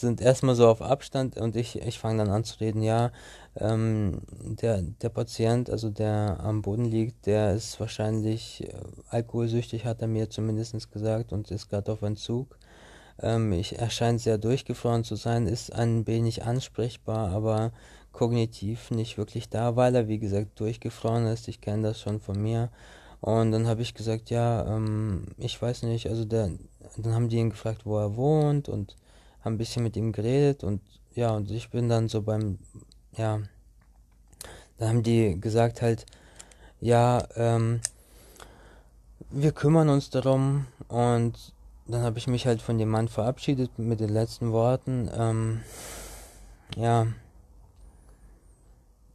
sind erstmal so auf Abstand und ich, ich fange dann an zu reden, ja, ähm, der, der Patient, also der am Boden liegt, der ist wahrscheinlich äh, alkoholsüchtig, hat er mir zumindest gesagt und ist gerade auf Entzug. Ähm, ich, er scheint sehr durchgefroren zu sein, ist ein wenig ansprechbar, aber kognitiv nicht wirklich da, weil er, wie gesagt, durchgefroren ist. Ich kenne das schon von mir. Und dann habe ich gesagt, ja, ähm, ich weiß nicht, also der, dann haben die ihn gefragt, wo er wohnt und haben ein bisschen mit ihm geredet und ja, und ich bin dann so beim, ja, da haben die gesagt halt, ja, ähm, wir kümmern uns darum und dann habe ich mich halt von dem Mann verabschiedet mit den letzten Worten, ähm, ja,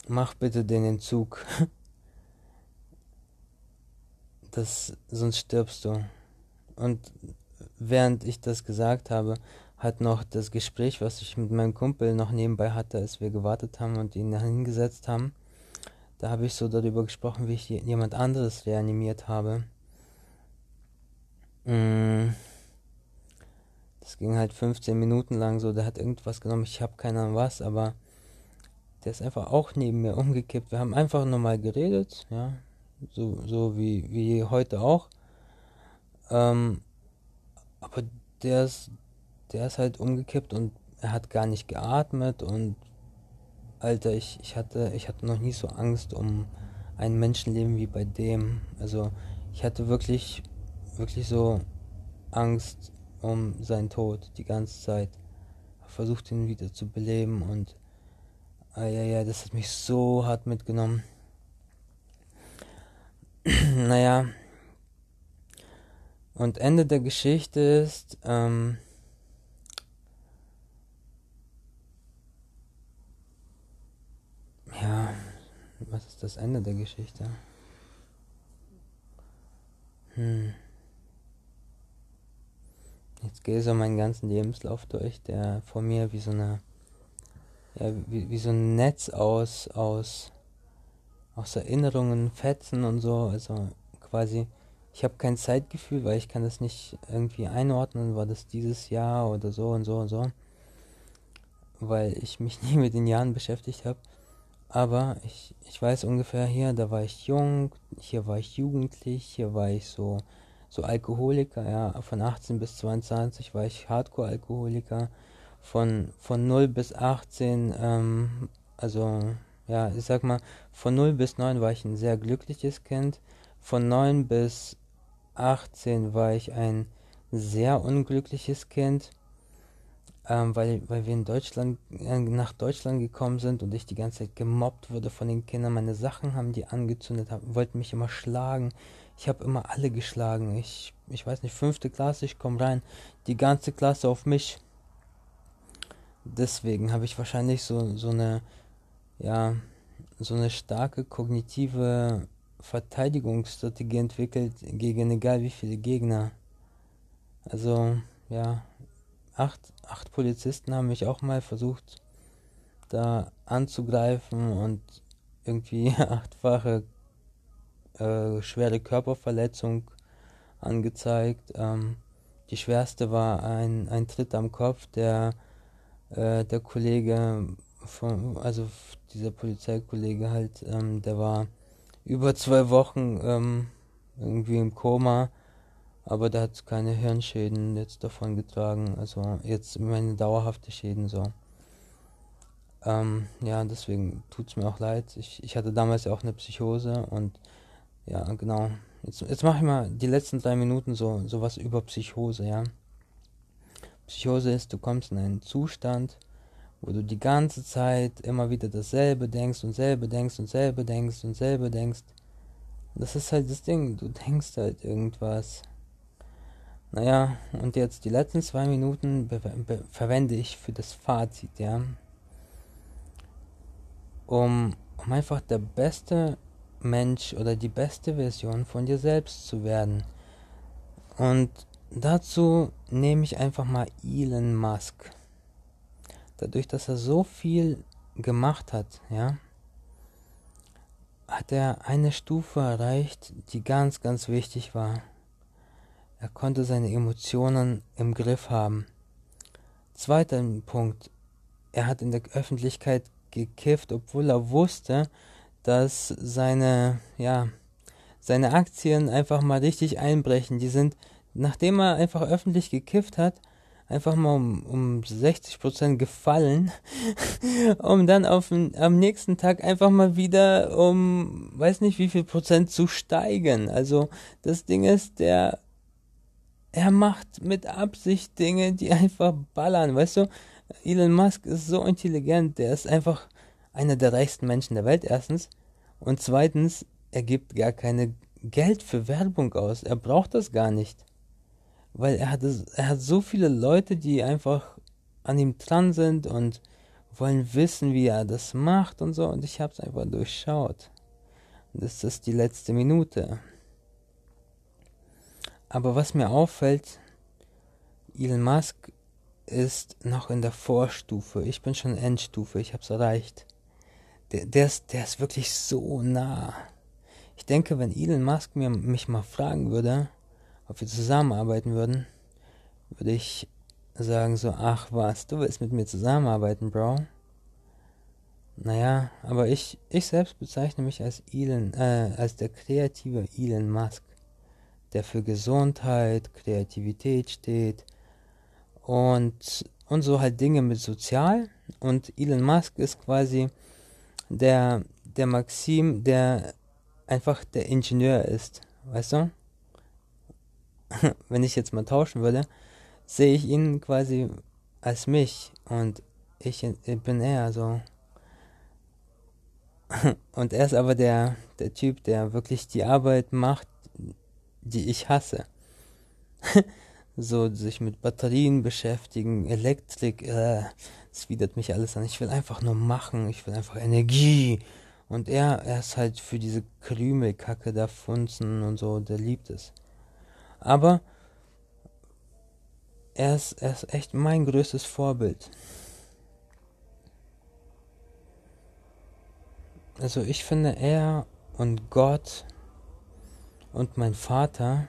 mach bitte den Entzug. Das, sonst stirbst du. Und während ich das gesagt habe, hat noch das Gespräch, was ich mit meinem Kumpel noch nebenbei hatte, als wir gewartet haben und ihn hingesetzt haben. Da habe ich so darüber gesprochen, wie ich jemand anderes reanimiert habe. Mm. Das ging halt 15 Minuten lang so, der hat irgendwas genommen, ich habe keine Ahnung was, aber der ist einfach auch neben mir umgekippt. Wir haben einfach nur mal geredet, ja, so, so wie, wie heute auch. Ähm, aber der ist, der ist halt umgekippt und er hat gar nicht geatmet und Alter, ich, ich hatte, ich hatte noch nie so Angst um ein Menschenleben wie bei dem. Also ich hatte wirklich, wirklich so Angst um seinen Tod die ganze Zeit. Versucht ihn wieder zu beleben und ah, ja, ja, das hat mich so hart mitgenommen. naja. Und Ende der Geschichte ist, ähm, ja, was ist das Ende der Geschichte? Hm. Jetzt gehe so meinen ganzen Lebenslauf durch, der vor mir wie so eine, ja, wie, wie so ein Netz aus, aus, aus Erinnerungen, Fetzen und so. Also quasi, ich habe kein Zeitgefühl, weil ich kann das nicht irgendwie einordnen, war das dieses Jahr oder so und so und so. Weil ich mich nie mit den Jahren beschäftigt habe. Aber ich, ich weiß ungefähr hier, da war ich jung, hier war ich jugendlich, hier war ich so so Alkoholiker, ja, von 18 bis 22 war ich Hardcore-Alkoholiker, von, von 0 bis 18, ähm, also ja, ich sag mal, von 0 bis 9 war ich ein sehr glückliches Kind, von 9 bis 18 war ich ein sehr unglückliches Kind, ähm, weil, weil wir in Deutschland, äh, nach Deutschland gekommen sind und ich die ganze Zeit gemobbt wurde von den Kindern. Meine Sachen haben die angezündet, haben, wollten mich immer schlagen. Ich habe immer alle geschlagen. Ich, ich weiß nicht, fünfte Klasse, ich komme rein, die ganze Klasse auf mich. Deswegen habe ich wahrscheinlich so, so eine, ja, so eine starke kognitive Verteidigungsstrategie entwickelt gegen egal wie viele Gegner. Also, ja, acht, acht Polizisten haben mich auch mal versucht, da anzugreifen und irgendwie achtfache äh, schwere Körperverletzung angezeigt. Ähm, die schwerste war ein, ein Tritt am Kopf, der äh, der Kollege von, also dieser Polizeikollege halt, ähm, der war über zwei Wochen ähm, irgendwie im Koma, aber der hat keine Hirnschäden jetzt davon getragen, also jetzt meine dauerhafte Schäden so. Ähm, ja, deswegen tut es mir auch leid. Ich, ich hatte damals ja auch eine Psychose und ja, genau. Jetzt, jetzt mache ich mal die letzten drei Minuten so sowas über Psychose, ja. Psychose ist, du kommst in einen Zustand, wo du die ganze Zeit immer wieder dasselbe denkst und selbe denkst und selbe denkst und selbe denkst. Das ist halt das Ding, du denkst halt irgendwas. Naja, und jetzt die letzten zwei Minuten verwende ich für das Fazit, ja. Um, um einfach der beste Mensch oder die beste Version von dir selbst zu werden. Und dazu nehme ich einfach mal Elon Musk. Dadurch, dass er so viel gemacht hat, ja, hat er eine Stufe erreicht, die ganz, ganz wichtig war. Er konnte seine Emotionen im Griff haben. Zweiter Punkt. Er hat in der Öffentlichkeit gekifft, obwohl er wusste, dass seine, ja, seine Aktien einfach mal richtig einbrechen. Die sind, nachdem er einfach öffentlich gekifft hat, einfach mal um, um 60% gefallen, um dann auf am nächsten Tag einfach mal wieder um, weiß nicht wie viel Prozent zu steigen. Also das Ding ist, der, er macht mit Absicht Dinge, die einfach ballern, weißt du? Elon Musk ist so intelligent, der ist einfach einer der reichsten Menschen der Welt erstens. Und zweitens, er gibt gar keine Geld für Werbung aus. Er braucht das gar nicht. Weil er hat, er hat so viele Leute, die einfach an ihm dran sind und wollen wissen, wie er das macht und so. Und ich habe es einfach durchschaut. Und das ist die letzte Minute. Aber was mir auffällt, Elon Musk ist noch in der Vorstufe. Ich bin schon Endstufe. Ich habe es erreicht der, der, ist, der ist wirklich so nah. Ich denke, wenn Elon Musk mir, mich mal fragen würde, ob wir zusammenarbeiten würden, würde ich sagen so, ach was, du willst mit mir zusammenarbeiten, Bro? Naja, aber ich, ich selbst bezeichne mich als Elon, äh, als der kreative Elon Musk, der für Gesundheit, Kreativität steht und, und so halt Dinge mit Sozial. Und Elon Musk ist quasi der, der Maxim, der einfach der Ingenieur ist, weißt du? Wenn ich jetzt mal tauschen würde, sehe ich ihn quasi als mich und ich, ich bin er so. Und er ist aber der, der Typ, der wirklich die Arbeit macht, die ich hasse. so sich mit Batterien beschäftigen, Elektrik, äh, das widert mich alles an. Ich will einfach nur machen, ich will einfach Energie. Und er, er ist halt für diese Krümelkacke da funzen und so, der liebt es. Aber er ist, er ist echt mein größtes Vorbild. Also ich finde, er und Gott und mein Vater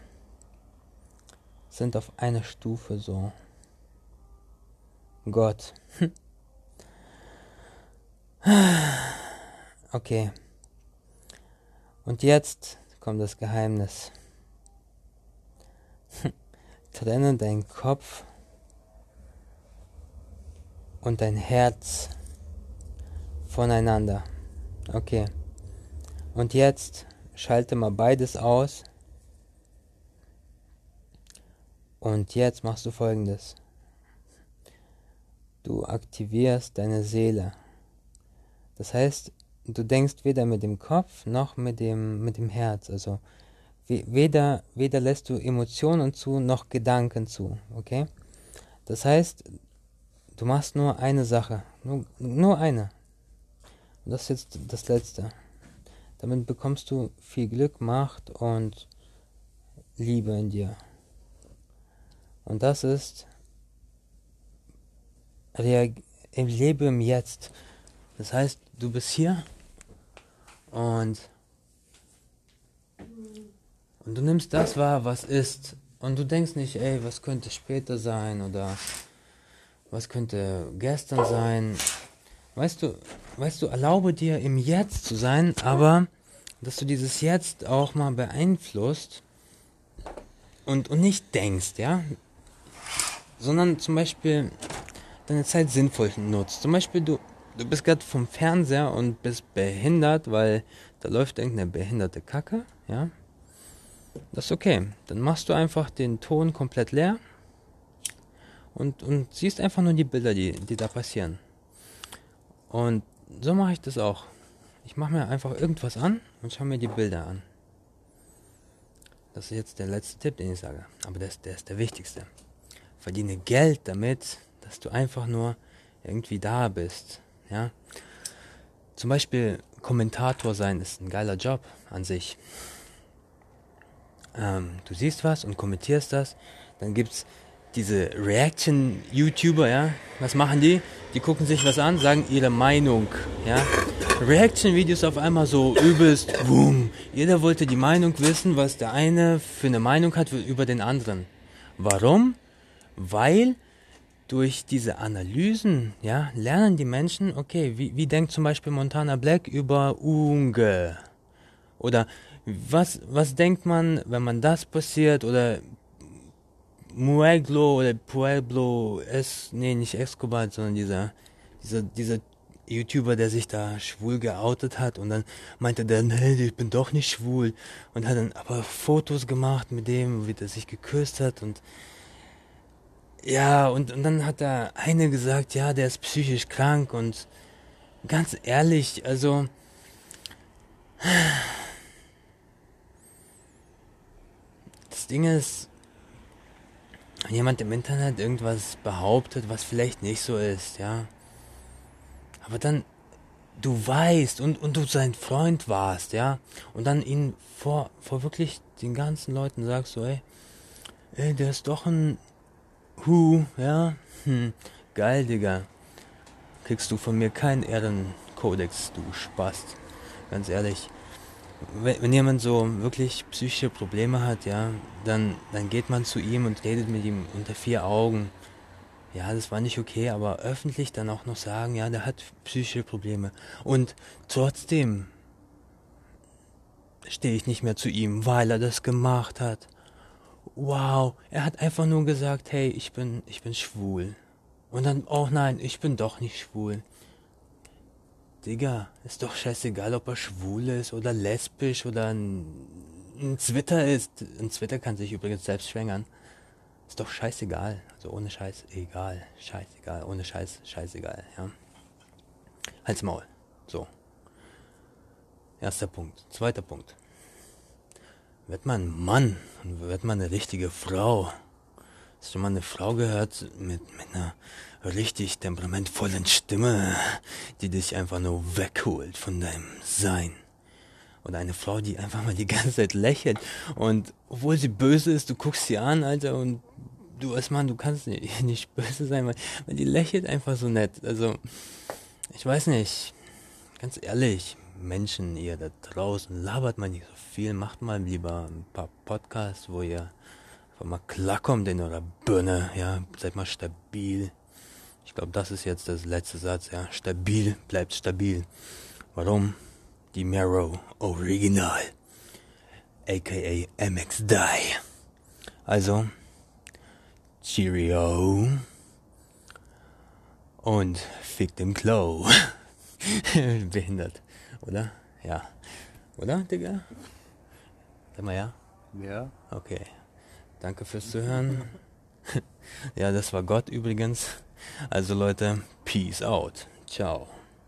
sind auf einer Stufe so. Gott. Okay. Und jetzt kommt das Geheimnis. Trenne deinen Kopf und dein Herz voneinander. Okay. Und jetzt schalte mal beides aus. Und jetzt machst du folgendes. Du aktivierst deine Seele. Das heißt, du denkst weder mit dem Kopf noch mit dem, mit dem Herz. Also weder, weder lässt du Emotionen zu noch Gedanken zu. Okay? Das heißt, du machst nur eine Sache. Nur, nur eine. Und das ist jetzt das Letzte. Damit bekommst du viel Glück, Macht und Liebe in dir. Und das ist im Leben im Jetzt. Das heißt, du bist hier und, und du nimmst das wahr, was ist. Und du denkst nicht, ey, was könnte später sein oder was könnte gestern sein. Weißt du, weißt du, erlaube dir im Jetzt zu sein, aber dass du dieses Jetzt auch mal beeinflusst und, und nicht denkst, ja, sondern zum Beispiel deine Zeit sinnvoll nutzt. Zum Beispiel du, du bist gerade vom Fernseher und bist behindert, weil da läuft irgendeine behinderte Kacke, ja. Das ist okay. Dann machst du einfach den Ton komplett leer und, und siehst einfach nur die Bilder, die, die da passieren. Und so mache ich das auch. Ich mache mir einfach irgendwas an und schaue mir die Bilder an. Das ist jetzt der letzte Tipp, den ich sage. Aber das, der ist der wichtigste. Verdiene Geld damit, dass du einfach nur irgendwie da bist. Ja? Zum Beispiel Kommentator sein ist ein geiler Job an sich. Ähm, du siehst was und kommentierst das. Dann gibt es diese Reaction-YouTuber, ja. Was machen die? Die gucken sich was an, sagen ihre Meinung, ja. Reaction-Videos auf einmal so übelst, boom. Jeder wollte die Meinung wissen, was der eine für eine Meinung hat über den anderen. Warum? Weil durch diese Analysen, ja, lernen die Menschen, okay, wie, wie denkt zum Beispiel Montana Black über Unge? Oder was, was denkt man, wenn man das passiert? Oder Mueglo oder Pueblo, es, nee, nicht Escobar, sondern dieser, dieser, dieser YouTuber, der sich da schwul geoutet hat und dann meinte der, nee, ich bin doch nicht schwul und hat dann aber Fotos gemacht mit dem, wie der sich geküsst hat und ja, und, und dann hat da eine gesagt, ja, der ist psychisch krank und ganz ehrlich, also das Ding ist, jemand im Internet irgendwas behauptet, was vielleicht nicht so ist, ja. Aber dann, du weißt und, und du sein Freund warst, ja. Und dann ihn vor, vor wirklich den ganzen Leuten sagst so, ey, ey, der ist doch ein Hu, ja. Hm, geil, Digga. Kriegst du von mir keinen Ehrenkodex, du Spast. Ganz ehrlich wenn, jemand so wirklich psychische Probleme hat, ja, dann, dann geht man zu ihm und redet mit ihm unter vier Augen. Ja, das war nicht okay, aber öffentlich dann auch noch sagen, ja, der hat psychische Probleme. Und trotzdem stehe ich nicht mehr zu ihm, weil er das gemacht hat. Wow, er hat einfach nur gesagt, hey, ich bin, ich bin schwul. Und dann, oh nein, ich bin doch nicht schwul. Digga, ist doch scheißegal, ob er schwul ist oder lesbisch oder ein, ein Zwitter ist. Ein Zwitter kann sich übrigens selbst schwängern. Ist doch scheißegal. Also ohne Scheiß, egal. Scheißegal. Ohne Scheiß, scheißegal, ja. Halt's Maul. So. Erster Punkt. Zweiter Punkt. Wird man Mann und wird man eine richtige Frau. Hast du mal eine Frau gehört mit, mit einer richtig temperamentvollen Stimme, die dich einfach nur wegholt von deinem Sein? Oder eine Frau, die einfach mal die ganze Zeit lächelt und obwohl sie böse ist, du guckst sie an, Alter, und du als Mann, du kannst nicht, nicht böse sein, weil, weil die lächelt einfach so nett. Also, ich weiß nicht, ganz ehrlich, Menschen, ihr da draußen, labert mal nicht so viel, macht mal lieber ein paar Podcasts, wo ihr einfach mal klarkommt in eurer Birne, ja, seid mal stabil. Ich glaube, das ist jetzt das letzte Satz, ja, stabil, bleibt stabil. Warum? Die Marrow Original, aka MX Die. Also, Cheerio und fick dem Klo. Behindert, oder? Ja. Oder, Digga? Sag mal ja? Ja. Okay. Danke fürs Zuhören. ja, das war Gott übrigens. Also Leute, peace out. Ciao.